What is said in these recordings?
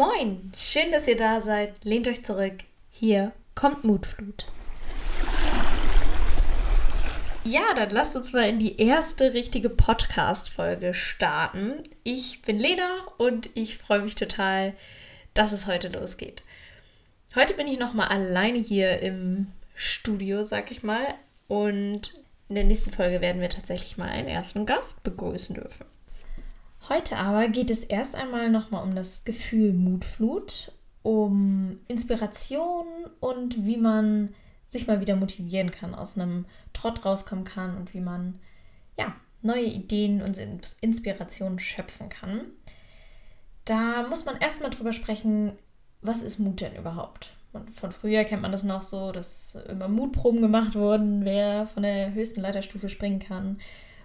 Moin, schön, dass ihr da seid. Lehnt euch zurück. Hier kommt Mutflut. Ja, dann lasst uns mal in die erste richtige Podcast-Folge starten. Ich bin Lena und ich freue mich total, dass es heute losgeht. Heute bin ich nochmal alleine hier im Studio, sag ich mal. Und in der nächsten Folge werden wir tatsächlich mal einen ersten Gast begrüßen dürfen. Heute aber geht es erst einmal nochmal um das Gefühl Mutflut, um Inspiration und wie man sich mal wieder motivieren kann, aus einem Trott rauskommen kann und wie man ja, neue Ideen und Inspirationen schöpfen kann. Da muss man erstmal drüber sprechen, was ist Mut denn überhaupt? Von früher kennt man das noch so, dass immer Mutproben gemacht wurden, wer von der höchsten Leiterstufe springen kann.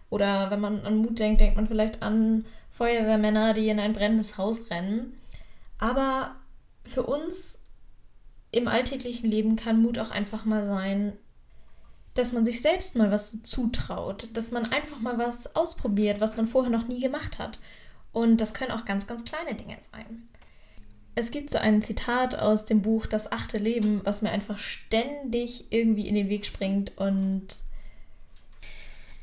Oder wenn man an Mut denkt, denkt man vielleicht an Feuerwehrmänner, die in ein brennendes Haus rennen. Aber für uns im alltäglichen Leben kann Mut auch einfach mal sein, dass man sich selbst mal was zutraut, dass man einfach mal was ausprobiert, was man vorher noch nie gemacht hat. Und das können auch ganz, ganz kleine Dinge sein. Es gibt so ein Zitat aus dem Buch Das achte Leben, was mir einfach ständig irgendwie in den Weg springt und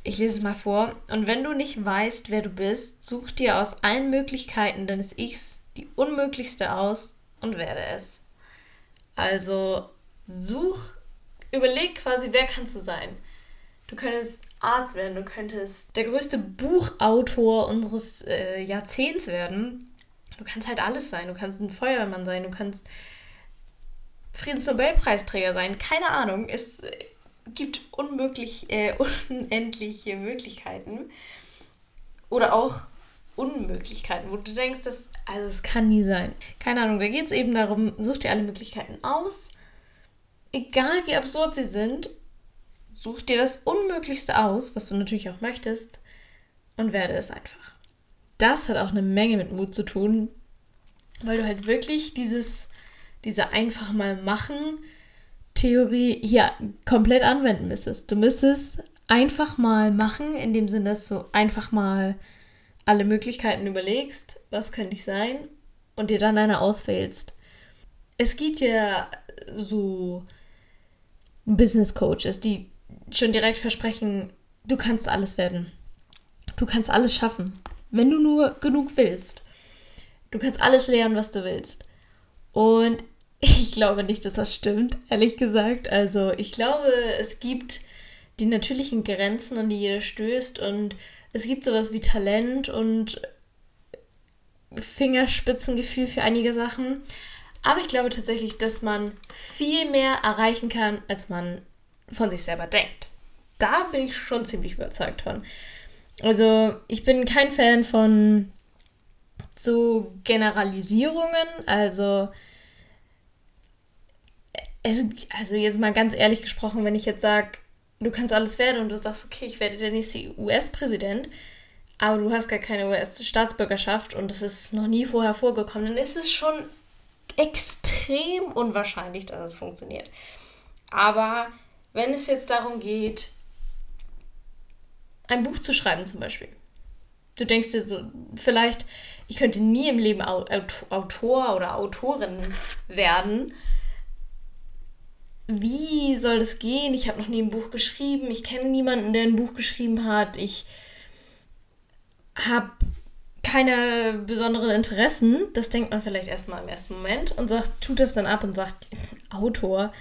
ich lese es mal vor. Und wenn du nicht weißt, wer du bist, such dir aus allen Möglichkeiten deines Ichs die unmöglichste aus und werde es. Also such, überleg quasi, wer kannst du sein. Du könntest Arzt werden, du könntest der größte Buchautor unseres äh, Jahrzehnts werden. Du kannst halt alles sein. Du kannst ein Feuerwehrmann sein, du kannst Friedensnobelpreisträger sein. Keine Ahnung. Es gibt unmöglich, äh, unendliche Möglichkeiten. Oder auch Unmöglichkeiten, wo du denkst, dass, also es kann nie sein. Keine Ahnung, da geht es eben darum, such dir alle Möglichkeiten aus. Egal wie absurd sie sind, such dir das Unmöglichste aus, was du natürlich auch möchtest, und werde es einfach. Das hat auch eine Menge mit Mut zu tun, weil du halt wirklich dieses, diese einfach mal machen, Theorie hier komplett anwenden müsstest. Du müsstest einfach mal machen, in dem Sinne, dass du einfach mal alle Möglichkeiten überlegst, was könnte ich sein, und dir dann eine auswählst. Es gibt ja so Business Coaches, die schon direkt versprechen, du kannst alles werden. Du kannst alles schaffen, wenn du nur genug willst. Du kannst alles lernen, was du willst. Und ich glaube nicht, dass das stimmt, ehrlich gesagt. Also ich glaube, es gibt die natürlichen Grenzen, an die jeder stößt und es gibt sowas wie Talent und Fingerspitzengefühl für einige Sachen. Aber ich glaube tatsächlich, dass man viel mehr erreichen kann, als man von sich selber denkt. Da bin ich schon ziemlich überzeugt von. Also ich bin kein Fan von so Generalisierungen. Also es, also jetzt mal ganz ehrlich gesprochen, wenn ich jetzt sage, du kannst alles werden und du sagst, okay, ich werde der nächste US-Präsident, aber du hast gar keine US-Staatsbürgerschaft und das ist noch nie vorher vorgekommen, dann ist es schon extrem unwahrscheinlich, dass es funktioniert. Aber wenn es jetzt darum geht, ein Buch zu schreiben zum Beispiel, du denkst dir so, vielleicht, ich könnte nie im Leben Autor oder Autorin werden, wie soll das gehen? Ich habe noch nie ein Buch geschrieben. Ich kenne niemanden, der ein Buch geschrieben hat. Ich habe keine besonderen Interessen. Das denkt man vielleicht erstmal im ersten Moment und sagt, tut das dann ab und sagt, Autor,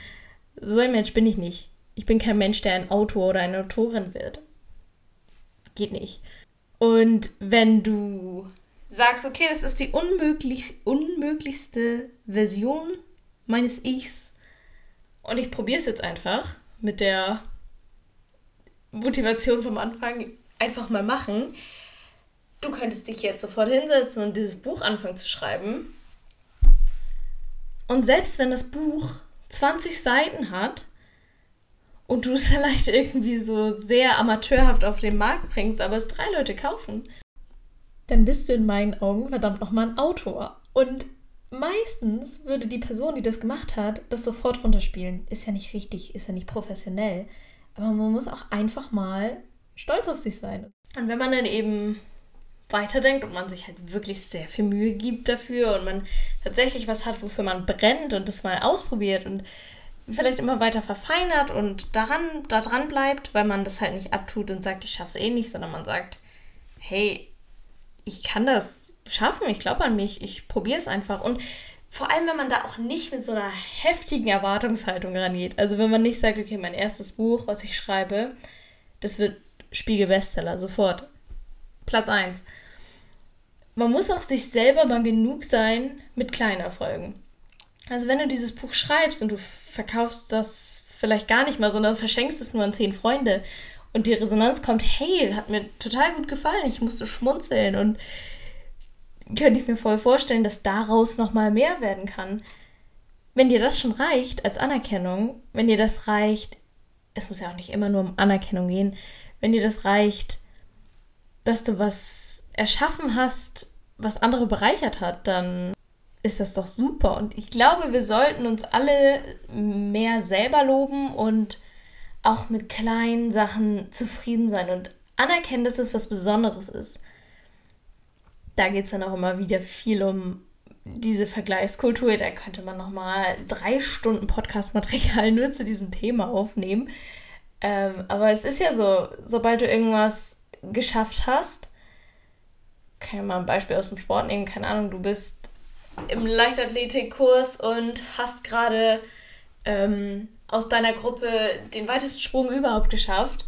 so ein Mensch bin ich nicht. Ich bin kein Mensch, der ein Autor oder eine Autorin wird. Geht nicht. Und wenn du sagst, okay, das ist die unmöglich, unmöglichste Version meines Ichs, und ich probiere es jetzt einfach mit der Motivation vom Anfang, einfach mal machen. Du könntest dich jetzt sofort hinsetzen und dieses Buch anfangen zu schreiben. Und selbst wenn das Buch 20 Seiten hat und du es vielleicht irgendwie so sehr amateurhaft auf den Markt bringst, aber es drei Leute kaufen, dann bist du in meinen Augen verdammt nochmal ein Autor. Und meistens würde die Person, die das gemacht hat, das sofort runterspielen. Ist ja nicht richtig, ist ja nicht professionell. Aber man muss auch einfach mal stolz auf sich sein. Und wenn man dann eben weiterdenkt und man sich halt wirklich sehr viel Mühe gibt dafür und man tatsächlich was hat, wofür man brennt und das mal ausprobiert und vielleicht immer weiter verfeinert und daran, da dran bleibt, weil man das halt nicht abtut und sagt, ich schaff's eh nicht, sondern man sagt, hey, ich kann das schaffen, ich glaube an mich, ich probiere es einfach. Und vor allem, wenn man da auch nicht mit so einer heftigen Erwartungshaltung rangeht. Also wenn man nicht sagt, okay, mein erstes Buch, was ich schreibe, das wird Spiegel-Bestseller, sofort. Platz 1. Man muss auch sich selber mal genug sein mit kleinen Erfolgen. Also wenn du dieses Buch schreibst und du verkaufst das vielleicht gar nicht mal, sondern verschenkst es nur an zehn Freunde und die Resonanz kommt, hey, hat mir total gut gefallen, ich musste schmunzeln und könnte ich mir voll vorstellen, dass daraus nochmal mehr werden kann. Wenn dir das schon reicht als Anerkennung, wenn dir das reicht, es muss ja auch nicht immer nur um Anerkennung gehen, wenn dir das reicht, dass du was erschaffen hast, was andere bereichert hat, dann ist das doch super. Und ich glaube, wir sollten uns alle mehr selber loben und auch mit kleinen Sachen zufrieden sein und anerkennen, dass es was Besonderes ist. Da geht es dann auch immer wieder viel um diese Vergleichskultur. Da könnte man nochmal drei Stunden Podcast-Material nur zu diesem Thema aufnehmen. Ähm, aber es ist ja so, sobald du irgendwas geschafft hast, kann ich mal ein Beispiel aus dem Sport nehmen, keine Ahnung, du bist im Leichtathletikkurs und hast gerade ähm, aus deiner Gruppe den weitesten Sprung überhaupt geschafft.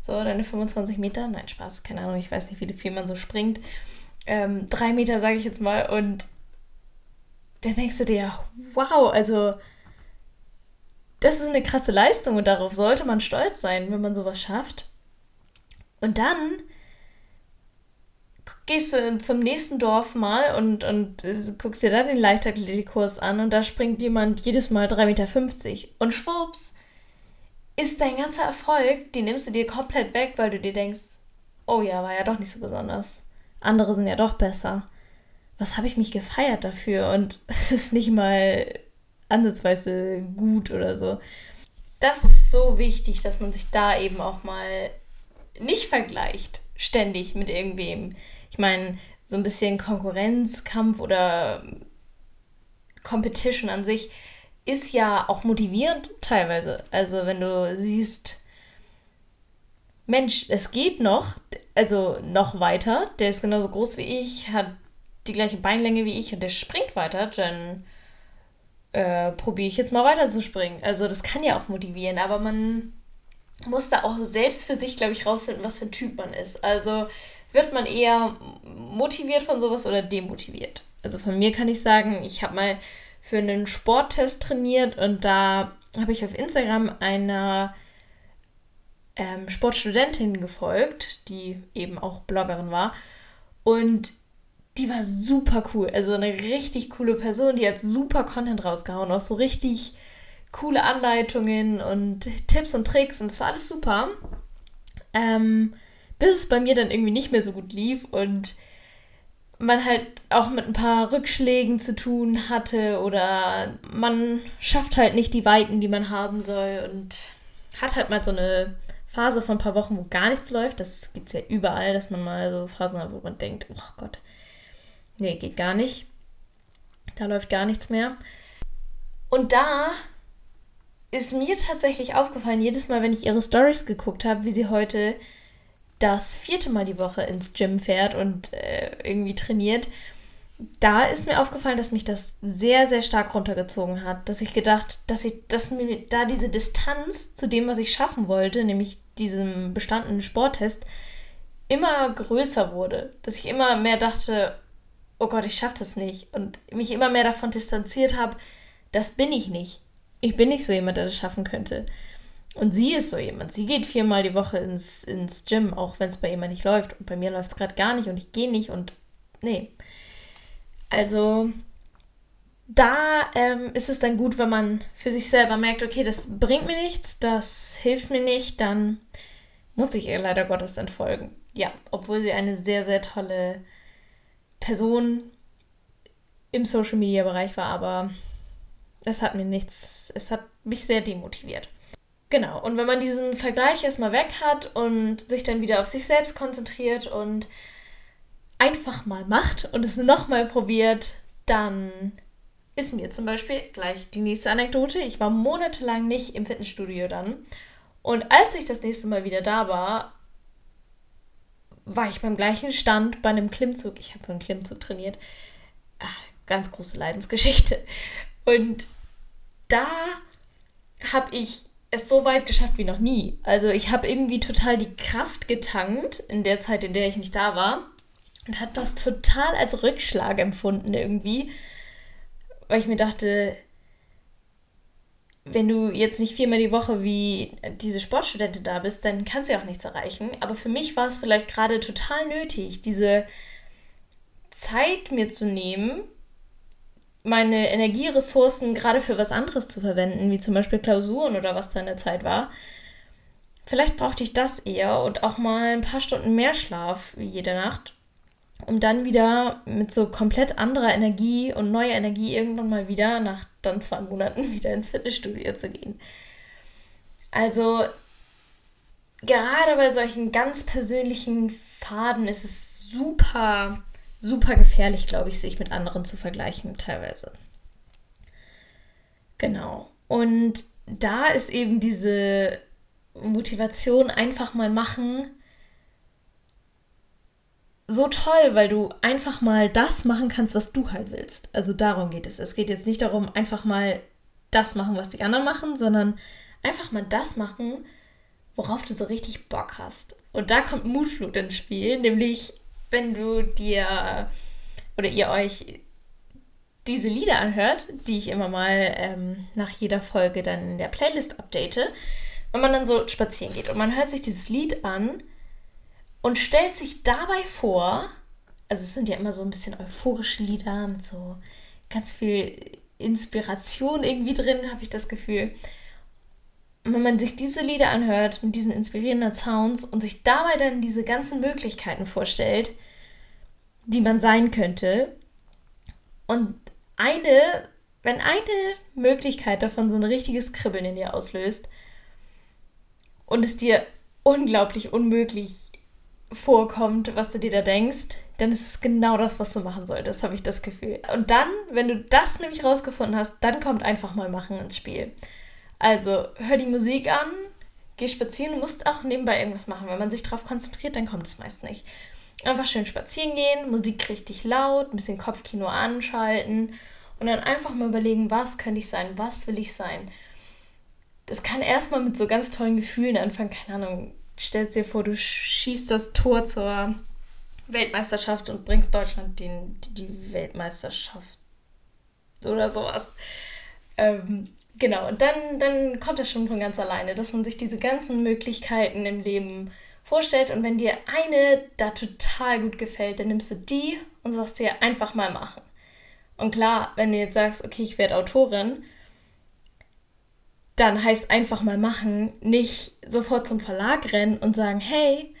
So, deine 25 Meter. Nein, Spaß, keine Ahnung, ich weiß nicht, wie viel man so springt. Ähm, drei Meter, sage ich jetzt mal. Und dann denkst du dir, wow, also das ist eine krasse Leistung und darauf sollte man stolz sein, wenn man sowas schafft. Und dann gehst du zum nächsten Dorf mal und, und guckst dir da den Leichtathletikkurs an und da springt jemand jedes Mal 3,50 Meter. Und schwupps, ist dein ganzer Erfolg, den nimmst du dir komplett weg, weil du dir denkst, oh ja, war ja doch nicht so besonders. Andere sind ja doch besser. Was habe ich mich gefeiert dafür? Und es ist nicht mal ansatzweise gut oder so. Das ist so wichtig, dass man sich da eben auch mal nicht vergleicht, ständig mit irgendwem. Ich meine, so ein bisschen Konkurrenzkampf oder Competition an sich ist ja auch motivierend teilweise. Also wenn du siehst, Mensch, es geht noch, also noch weiter, der ist genauso groß wie ich, hat die gleiche Beinlänge wie ich und der springt weiter, dann äh, probiere ich jetzt mal weiter zu springen. Also das kann ja auch motivieren, aber man muss da auch selbst für sich, glaube ich, rausfinden, was für ein Typ man ist. Also wird man eher motiviert von sowas oder demotiviert? Also von mir kann ich sagen, ich habe mal für einen Sporttest trainiert und da habe ich auf Instagram einer ähm, Sportstudentin gefolgt, die eben auch Bloggerin war. Und die war super cool. Also eine richtig coole Person, die hat super Content rausgehauen, auch so richtig coole Anleitungen und Tipps und Tricks und es war alles super. Ähm, bis es bei mir dann irgendwie nicht mehr so gut lief und man halt auch mit ein paar Rückschlägen zu tun hatte oder man schafft halt nicht die Weiten, die man haben soll und hat halt mal so eine Phase von ein paar Wochen, wo gar nichts läuft. Das gibt es ja überall, dass man mal so Phasen hat, wo man denkt, oh Gott, nee, geht gar nicht. Da läuft gar nichts mehr. Und da ist mir tatsächlich aufgefallen, jedes Mal, wenn ich ihre Stories geguckt habe, wie sie heute das vierte Mal die Woche ins Gym fährt und äh, irgendwie trainiert, da ist mir aufgefallen, dass mich das sehr, sehr stark runtergezogen hat. Dass ich gedacht, dass ich, dass mir da diese Distanz zu dem, was ich schaffen wollte, nämlich diesem bestandenen Sporttest, immer größer wurde. Dass ich immer mehr dachte, oh Gott, ich schaffe das nicht. Und mich immer mehr davon distanziert habe, das bin ich nicht. Ich bin nicht so jemand, der das schaffen könnte. Und sie ist so jemand. Sie geht viermal die Woche ins, ins Gym, auch wenn es bei ihr mal nicht läuft. Und bei mir läuft es gerade gar nicht und ich gehe nicht und nee. Also da ähm, ist es dann gut, wenn man für sich selber merkt, okay, das bringt mir nichts, das hilft mir nicht, dann muss ich ihr leider Gottes entfolgen. Ja, obwohl sie eine sehr, sehr tolle Person im Social Media Bereich war, aber es hat mir nichts, es hat mich sehr demotiviert. Genau, und wenn man diesen Vergleich erstmal weg hat und sich dann wieder auf sich selbst konzentriert und einfach mal macht und es nochmal probiert, dann ist mir zum Beispiel gleich die nächste Anekdote. Ich war monatelang nicht im Fitnessstudio dann. Und als ich das nächste Mal wieder da war, war ich beim gleichen Stand bei einem Klimmzug. Ich habe für einen Klimmzug trainiert. Ach, ganz große Leidensgeschichte. Und da habe ich es so weit geschafft wie noch nie. Also ich habe irgendwie total die Kraft getankt in der Zeit, in der ich nicht da war. Und hat das total als Rückschlag empfunden irgendwie. Weil ich mir dachte, wenn du jetzt nicht viermal die Woche wie diese Sportstudentin da bist, dann kannst du ja auch nichts erreichen. Aber für mich war es vielleicht gerade total nötig, diese Zeit mir zu nehmen, meine Energieressourcen gerade für was anderes zu verwenden, wie zum Beispiel Klausuren oder was da in der Zeit war. Vielleicht brauchte ich das eher und auch mal ein paar Stunden mehr Schlaf jede Nacht, um dann wieder mit so komplett anderer Energie und neuer Energie irgendwann mal wieder nach dann zwei Monaten wieder ins Fitnessstudio zu gehen. Also gerade bei solchen ganz persönlichen Faden ist es super, super gefährlich, glaube ich, sich mit anderen zu vergleichen teilweise. Genau. Und da ist eben diese Motivation einfach mal machen so toll, weil du einfach mal das machen kannst, was du halt willst. Also darum geht es. Es geht jetzt nicht darum, einfach mal das machen, was die anderen machen, sondern einfach mal das machen, worauf du so richtig Bock hast. Und da kommt Mutflut ins Spiel, nämlich wenn du dir oder ihr euch diese Lieder anhört, die ich immer mal ähm, nach jeder Folge dann in der Playlist update, wenn man dann so spazieren geht und man hört sich dieses Lied an, und stellt sich dabei vor, also es sind ja immer so ein bisschen euphorische Lieder mit so ganz viel Inspiration irgendwie drin, habe ich das Gefühl. Und wenn man sich diese Lieder anhört mit diesen inspirierenden Sounds und sich dabei dann diese ganzen Möglichkeiten vorstellt, die man sein könnte, und eine, wenn eine Möglichkeit davon so ein richtiges Kribbeln in dir auslöst und es dir unglaublich unmöglich vorkommt, was du dir da denkst, dann ist es genau das, was du machen solltest, habe ich das Gefühl. Und dann, wenn du das nämlich rausgefunden hast, dann kommt einfach mal machen ins Spiel. Also hör die Musik an, geh spazieren, musst auch nebenbei irgendwas machen. Wenn man sich darauf konzentriert, dann kommt es meist nicht. Einfach schön spazieren gehen, Musik richtig laut, ein bisschen Kopfkino anschalten und dann einfach mal überlegen, was könnte ich sein, was will ich sein. Das kann erstmal mit so ganz tollen Gefühlen anfangen, keine Ahnung, stellst dir vor, du schießt das Tor zur Weltmeisterschaft und bringst Deutschland den, die Weltmeisterschaft oder sowas. Ähm, genau, und dann, dann kommt das schon von ganz alleine, dass man sich diese ganzen Möglichkeiten im Leben vorstellt und wenn dir eine da total gut gefällt, dann nimmst du die und sagst dir einfach mal machen. Und klar, wenn du jetzt sagst, okay, ich werde Autorin, dann heißt einfach mal machen, nicht sofort zum Verlag rennen und sagen, hey,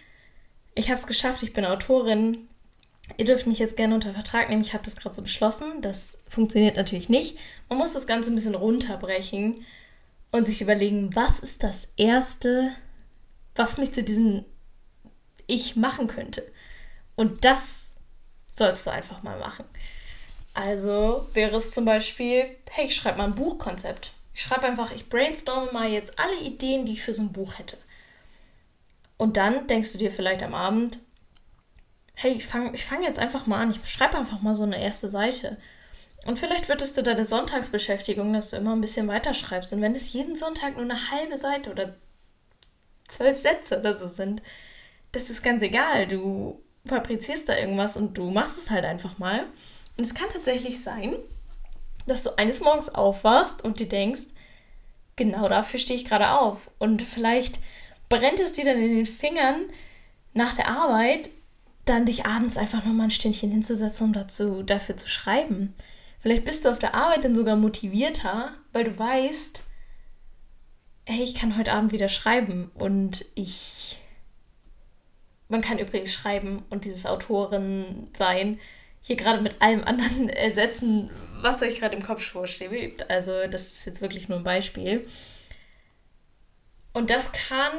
ich habe es geschafft, ich bin Autorin, ihr dürft mich jetzt gerne unter Vertrag nehmen, ich habe das gerade so beschlossen. Das funktioniert natürlich nicht. Man muss das Ganze ein bisschen runterbrechen und sich überlegen, was ist das Erste, was mich zu diesem Ich machen könnte. Und das sollst du einfach mal machen. Also wäre es zum Beispiel, hey, ich schreibe mal ein Buchkonzept. Ich schreibe einfach, ich brainstorme mal jetzt alle Ideen, die ich für so ein Buch hätte. Und dann denkst du dir vielleicht am Abend, hey, ich fange ich fang jetzt einfach mal an, ich schreibe einfach mal so eine erste Seite. Und vielleicht wird es dir deine Sonntagsbeschäftigung, dass du immer ein bisschen weiterschreibst. Und wenn es jeden Sonntag nur eine halbe Seite oder zwölf Sätze oder so sind, das ist ganz egal. Du fabrizierst da irgendwas und du machst es halt einfach mal. Und es kann tatsächlich sein, dass du eines Morgens aufwachst und dir denkst, genau dafür stehe ich gerade auf. Und vielleicht brennt es dir dann in den Fingern nach der Arbeit, dann dich abends einfach nochmal ein Stündchen hinzusetzen, um dazu, dafür zu schreiben. Vielleicht bist du auf der Arbeit dann sogar motivierter, weil du weißt, hey, ich kann heute Abend wieder schreiben und ich. Man kann übrigens schreiben und dieses Autorin sein hier gerade mit allem anderen ersetzen, was euch gerade im Kopf vorschwebt. Also das ist jetzt wirklich nur ein Beispiel. Und das kann,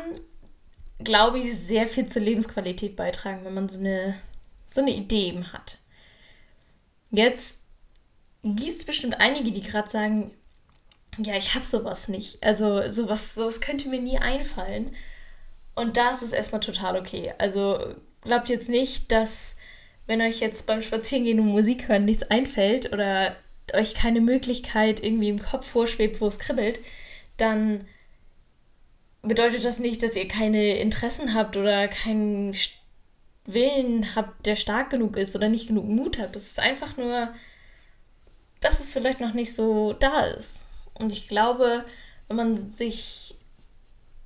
glaube ich, sehr viel zur Lebensqualität beitragen, wenn man so eine so eine Idee eben hat. Jetzt gibt es bestimmt einige, die gerade sagen, ja, ich habe sowas nicht. Also sowas, sowas könnte mir nie einfallen. Und das ist erstmal total okay. Also glaubt jetzt nicht, dass wenn euch jetzt beim Spazierengehen und Musik hören nichts einfällt oder euch keine Möglichkeit irgendwie im Kopf vorschwebt, wo es kribbelt, dann bedeutet das nicht, dass ihr keine Interessen habt oder keinen Willen habt, der stark genug ist oder nicht genug Mut habt. Das ist einfach nur, dass es vielleicht noch nicht so da ist. Und ich glaube, wenn man sich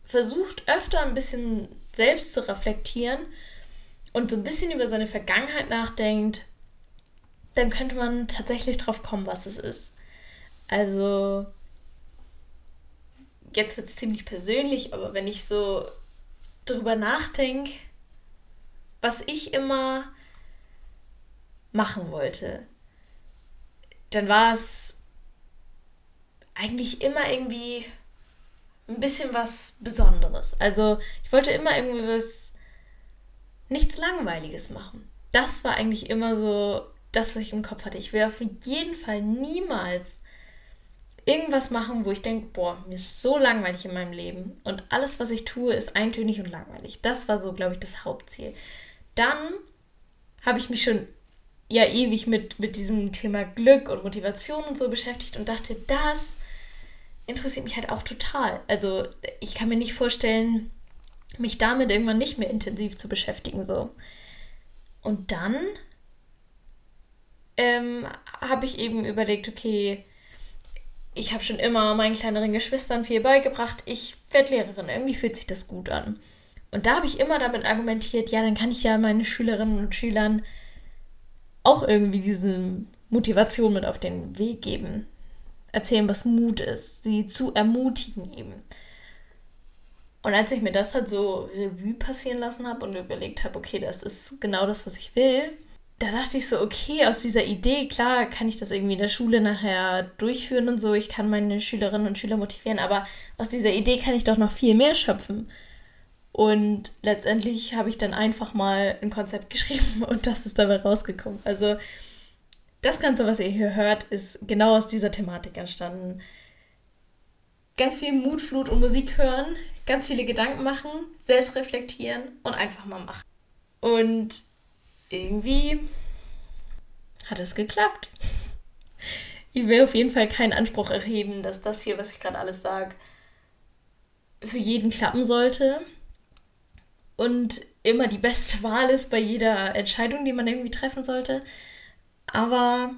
versucht, öfter ein bisschen selbst zu reflektieren und so ein bisschen über seine Vergangenheit nachdenkt, dann könnte man tatsächlich drauf kommen, was es ist. Also, jetzt wird es ziemlich persönlich, aber wenn ich so drüber nachdenke, was ich immer machen wollte, dann war es eigentlich immer irgendwie ein bisschen was Besonderes. Also ich wollte immer irgendwie was, nichts Langweiliges machen. Das war eigentlich immer so das, was ich im Kopf hatte. Ich will auf jeden Fall niemals irgendwas machen, wo ich denke, boah, mir ist so langweilig in meinem Leben und alles, was ich tue, ist eintönig und langweilig. Das war so, glaube ich, das Hauptziel. Dann habe ich mich schon ja ewig mit, mit diesem Thema Glück und Motivation und so beschäftigt und dachte, das interessiert mich halt auch total. Also ich kann mir nicht vorstellen, mich damit irgendwann nicht mehr intensiv zu beschäftigen. So. Und dann ähm, habe ich eben überlegt, okay, ich habe schon immer meinen kleineren Geschwistern viel beigebracht, ich werde Lehrerin, irgendwie fühlt sich das gut an. Und da habe ich immer damit argumentiert, ja, dann kann ich ja meinen Schülerinnen und Schülern auch irgendwie diese Motivation mit auf den Weg geben. Erzählen, was Mut ist, sie zu ermutigen eben. Und als ich mir das halt so Revue passieren lassen habe und überlegt habe, okay, das ist genau das, was ich will, da dachte ich so, okay, aus dieser Idee, klar, kann ich das irgendwie in der Schule nachher durchführen und so, ich kann meine Schülerinnen und Schüler motivieren, aber aus dieser Idee kann ich doch noch viel mehr schöpfen. Und letztendlich habe ich dann einfach mal ein Konzept geschrieben und das ist dabei rausgekommen. Also das Ganze, was ihr hier hört, ist genau aus dieser Thematik entstanden. Ganz viel Mut, Flut und Musik hören, ganz viele Gedanken machen, selbst reflektieren und einfach mal machen. Und irgendwie hat es geklappt. Ich will auf jeden Fall keinen Anspruch erheben, dass das hier, was ich gerade alles sage, für jeden klappen sollte und immer die beste Wahl ist bei jeder Entscheidung, die man irgendwie treffen sollte. Aber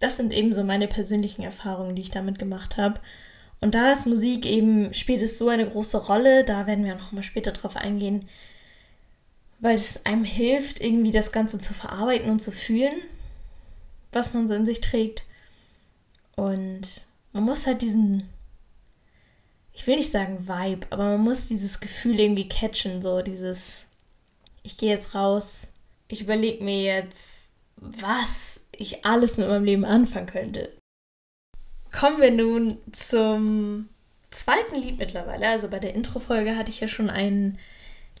das sind eben so meine persönlichen Erfahrungen, die ich damit gemacht habe. Und da ist Musik eben, spielt es so eine große Rolle, da werden wir noch mal später drauf eingehen, weil es einem hilft, irgendwie das Ganze zu verarbeiten und zu fühlen, was man so in sich trägt. Und man muss halt diesen, ich will nicht sagen Vibe, aber man muss dieses Gefühl irgendwie catchen, so dieses, ich gehe jetzt raus, ich überlege mir jetzt, was ich alles mit meinem Leben anfangen könnte. Kommen wir nun zum zweiten Lied mittlerweile. Also bei der Intro-Folge hatte ich ja schon ein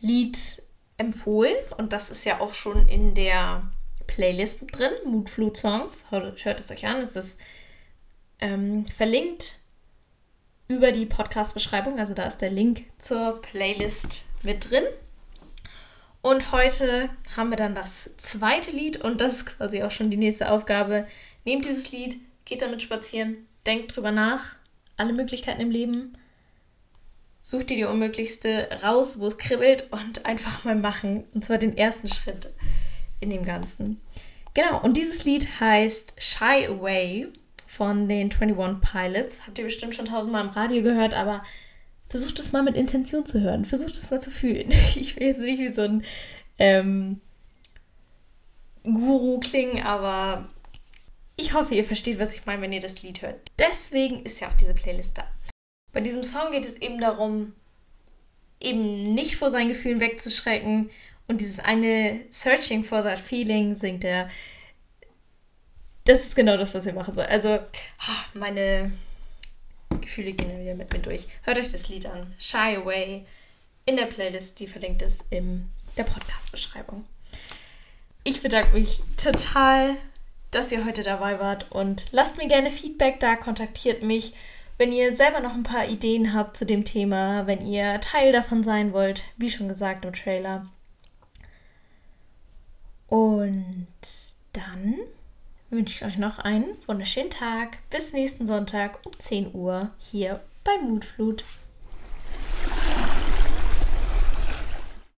Lied empfohlen und das ist ja auch schon in der Playlist drin, Moodflut Songs. Hört, hört es euch an, es ist ähm, verlinkt über die Podcast-Beschreibung, also da ist der Link zur Playlist mit drin. Und heute haben wir dann das zweite Lied und das ist quasi auch schon die nächste Aufgabe. Nehmt dieses Lied, geht damit spazieren, denkt drüber nach, alle Möglichkeiten im Leben such dir die unmöglichste raus, wo es kribbelt und einfach mal machen. Und zwar den ersten Schritt in dem Ganzen. Genau, und dieses Lied heißt Shy Away von den 21 Pilots. Habt ihr bestimmt schon tausendmal im Radio gehört, aber versucht es mal mit Intention zu hören. Versucht es mal zu fühlen. Ich will jetzt nicht wie so ein ähm, Guru klingen, aber ich hoffe, ihr versteht, was ich meine, wenn ihr das Lied hört. Deswegen ist ja auch diese Playlist da. Bei diesem Song geht es eben darum, eben nicht vor seinen Gefühlen wegzuschrecken und dieses eine Searching for that feeling singt er. Das ist genau das, was ihr machen soll. Also, meine Gefühle gehen ja wieder mit mir durch. Hört euch das Lied an. Shy Away in der Playlist, die verlinkt ist in der Podcast-Beschreibung. ich bedanke mich total, dass ihr heute dabei wart und lasst mir gerne Feedback da, kontaktiert mich, wenn ihr selber noch ein paar Ideen habt zu dem Thema, wenn ihr Teil davon sein wollt, wie schon gesagt im Trailer. Und dann wünsche ich euch noch einen wunderschönen Tag. Bis nächsten Sonntag um 10 Uhr hier bei Mutflut.